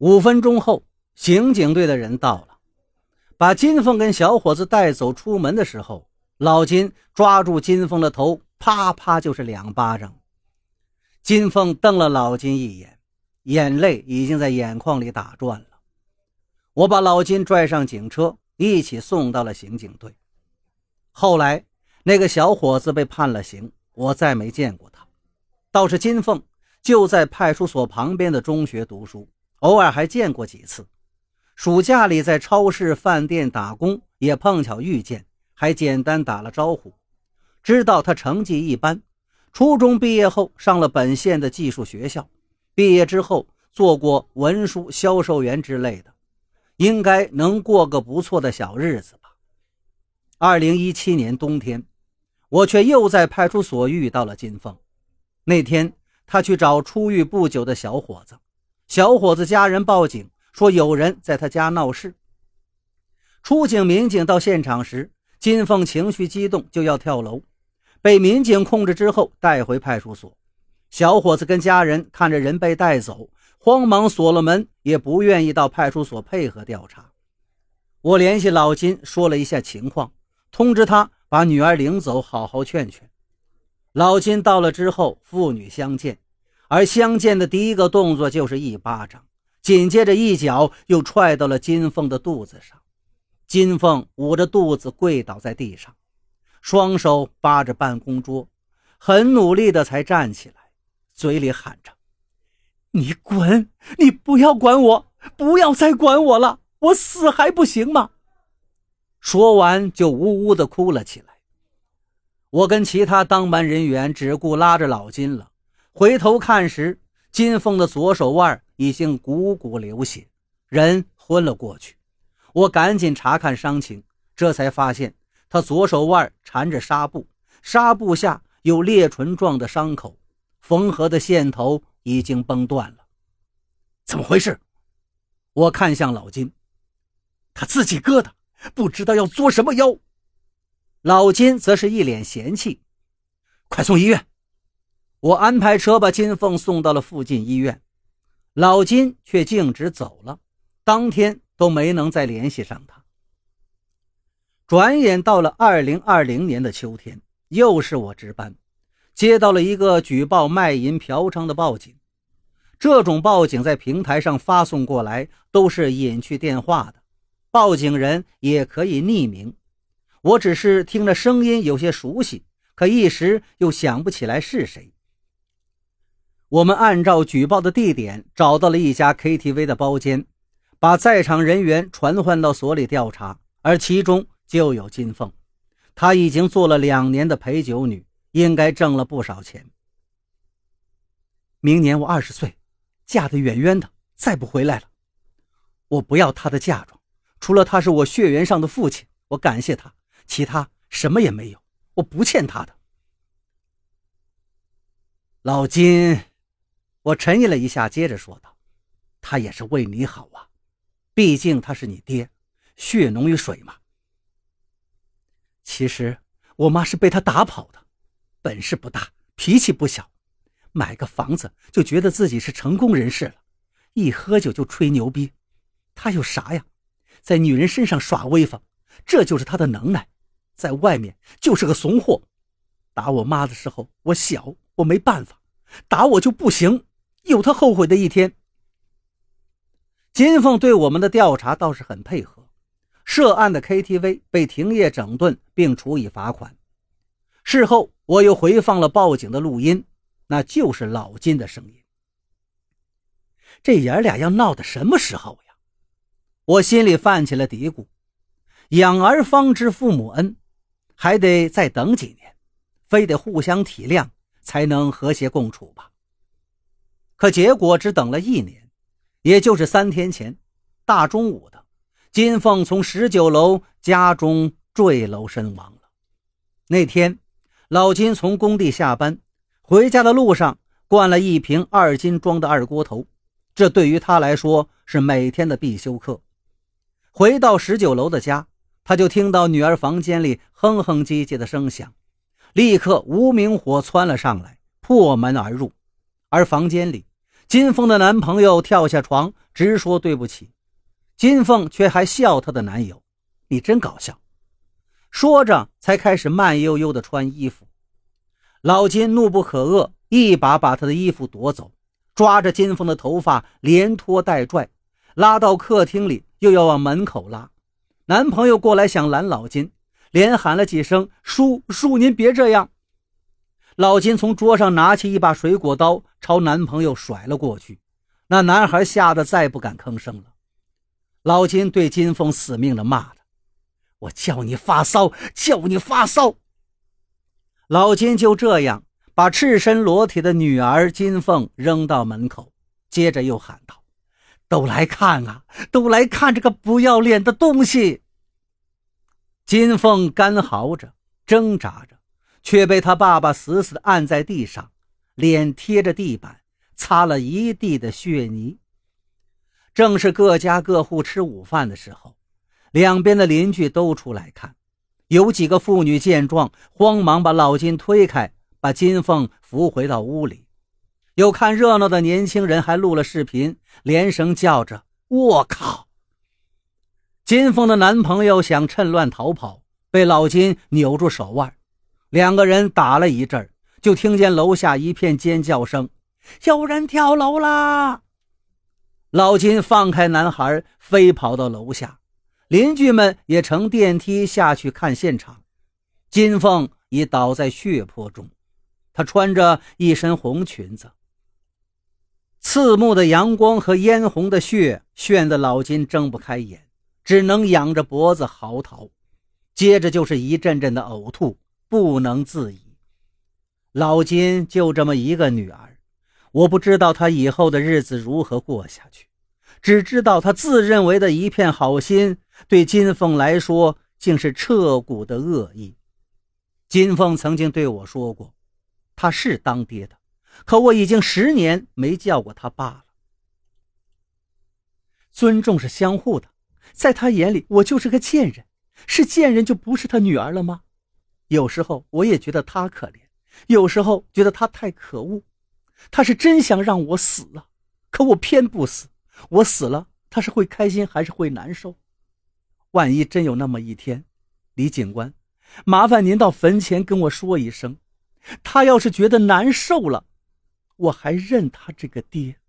五分钟后，刑警队的人到了，把金凤跟小伙子带走。出门的时候，老金抓住金凤的头，啪啪就是两巴掌。金凤瞪了老金一眼，眼泪已经在眼眶里打转了。我把老金拽上警车，一起送到了刑警队。后来，那个小伙子被判了刑，我再没见过他。倒是金凤就在派出所旁边的中学读书，偶尔还见过几次。暑假里在超市、饭店打工，也碰巧遇见，还简单打了招呼。知道他成绩一般。初中毕业后，上了本县的技术学校。毕业之后，做过文书销售员之类的，应该能过个不错的小日子吧。二零一七年冬天，我却又在派出所遇到了金凤。那天，他去找出狱不久的小伙子，小伙子家人报警说有人在他家闹事。出警民警到现场时，金凤情绪激动，就要跳楼。被民警控制之后，带回派出所。小伙子跟家人看着人被带走，慌忙锁了门，也不愿意到派出所配合调查。我联系老金说了一下情况，通知他把女儿领走，好好劝劝。老金到了之后，父女相见，而相见的第一个动作就是一巴掌，紧接着一脚又踹到了金凤的肚子上。金凤捂着肚子跪倒在地上。双手扒着办公桌，很努力的才站起来，嘴里喊着：“你滚！你不要管我，不要再管我了，我死还不行吗？”说完就呜呜的哭了起来。我跟其他当班人员只顾拉着老金了，回头看时，金凤的左手腕已经汩汩流血，人昏了过去。我赶紧查看伤情，这才发现。他左手腕缠着纱布，纱布下有裂唇状的伤口，缝合的线头已经崩断了。怎么回事？我看向老金，他自己割的，不知道要作什么妖。老金则是一脸嫌弃：“快送医院！”我安排车把金凤送到了附近医院，老金却径直走了，当天都没能再联系上他。转眼到了二零二零年的秋天，又是我值班，接到了一个举报卖淫嫖娼的报警。这种报警在平台上发送过来都是隐去电话的，报警人也可以匿名。我只是听着声音有些熟悉，可一时又想不起来是谁。我们按照举报的地点找到了一家 KTV 的包间，把在场人员传唤到所里调查，而其中。就有金凤，她已经做了两年的陪酒女，应该挣了不少钱。明年我二十岁，嫁得远远的，再不回来了。我不要她的嫁妆，除了他是我血缘上的父亲，我感谢他，其他什么也没有，我不欠他的。老金，我沉吟了一下，接着说道：“他也是为你好啊，毕竟他是你爹，血浓于水嘛。”其实我妈是被他打跑的，本事不大，脾气不小，买个房子就觉得自己是成功人士了，一喝酒就吹牛逼。他有啥呀？在女人身上耍威风，这就是他的能耐。在外面就是个怂货。打我妈的时候我小，我没办法，打我就不行，有他后悔的一天。金凤对我们的调查倒是很配合。涉案的 KTV 被停业整顿并处以罚款。事后，我又回放了报警的录音，那就是老金的声音。这爷俩要闹到什么时候呀？我心里泛起了嘀咕：养儿方知父母恩，还得再等几年，非得互相体谅才能和谐共处吧？可结果只等了一年，也就是三天前，大中午的。金凤从十九楼家中坠楼身亡了。那天，老金从工地下班回家的路上，灌了一瓶二斤装的二锅头，这对于他来说是每天的必修课。回到十九楼的家，他就听到女儿房间里哼哼唧唧的声响，立刻无名火窜了上来，破门而入。而房间里，金凤的男朋友跳下床，直说对不起。金凤却还笑她的男友：“你真搞笑。”说着，才开始慢悠悠地穿衣服。老金怒不可遏，一把把她的衣服夺走，抓着金凤的头发连拖带拽，拉到客厅里，又要往门口拉。男朋友过来想拦老金，连喊了几声：“叔叔，您别这样。”老金从桌上拿起一把水果刀，朝男朋友甩了过去。那男孩吓得再不敢吭声了。老金对金凤死命的骂他：“我叫你发骚，叫你发骚！”老金就这样把赤身裸体的女儿金凤扔到门口，接着又喊道：“都来看啊，都来看这个不要脸的东西！”金凤干嚎着，挣扎着。却被他爸爸死死按在地上，脸贴着地板，擦了一地的血泥。正是各家各户吃午饭的时候，两边的邻居都出来看。有几个妇女见状，慌忙把老金推开，把金凤扶回到屋里。有看热闹的年轻人还录了视频，连声叫着：“我靠！”金凤的男朋友想趁乱逃跑，被老金扭住手腕。两个人打了一阵就听见楼下一片尖叫声：“有人跳楼啦！”老金放开男孩，飞跑到楼下，邻居们也乘电梯下去看现场。金凤已倒在血泊中，她穿着一身红裙子。刺目的阳光和嫣红的血炫得老金睁不开眼，只能仰着脖子嚎啕。接着就是一阵阵的呕吐。不能自已。老金就这么一个女儿，我不知道她以后的日子如何过下去，只知道她自认为的一片好心，对金凤来说竟是彻骨的恶意。金凤曾经对我说过，他是当爹的，可我已经十年没叫过他爸了。尊重是相互的，在他眼里，我就是个贱人，是贱人就不是他女儿了吗？有时候我也觉得他可怜，有时候觉得他太可恶。他是真想让我死啊，可我偏不死。我死了，他是会开心还是会难受？万一真有那么一天，李警官，麻烦您到坟前跟我说一声，他要是觉得难受了，我还认他这个爹。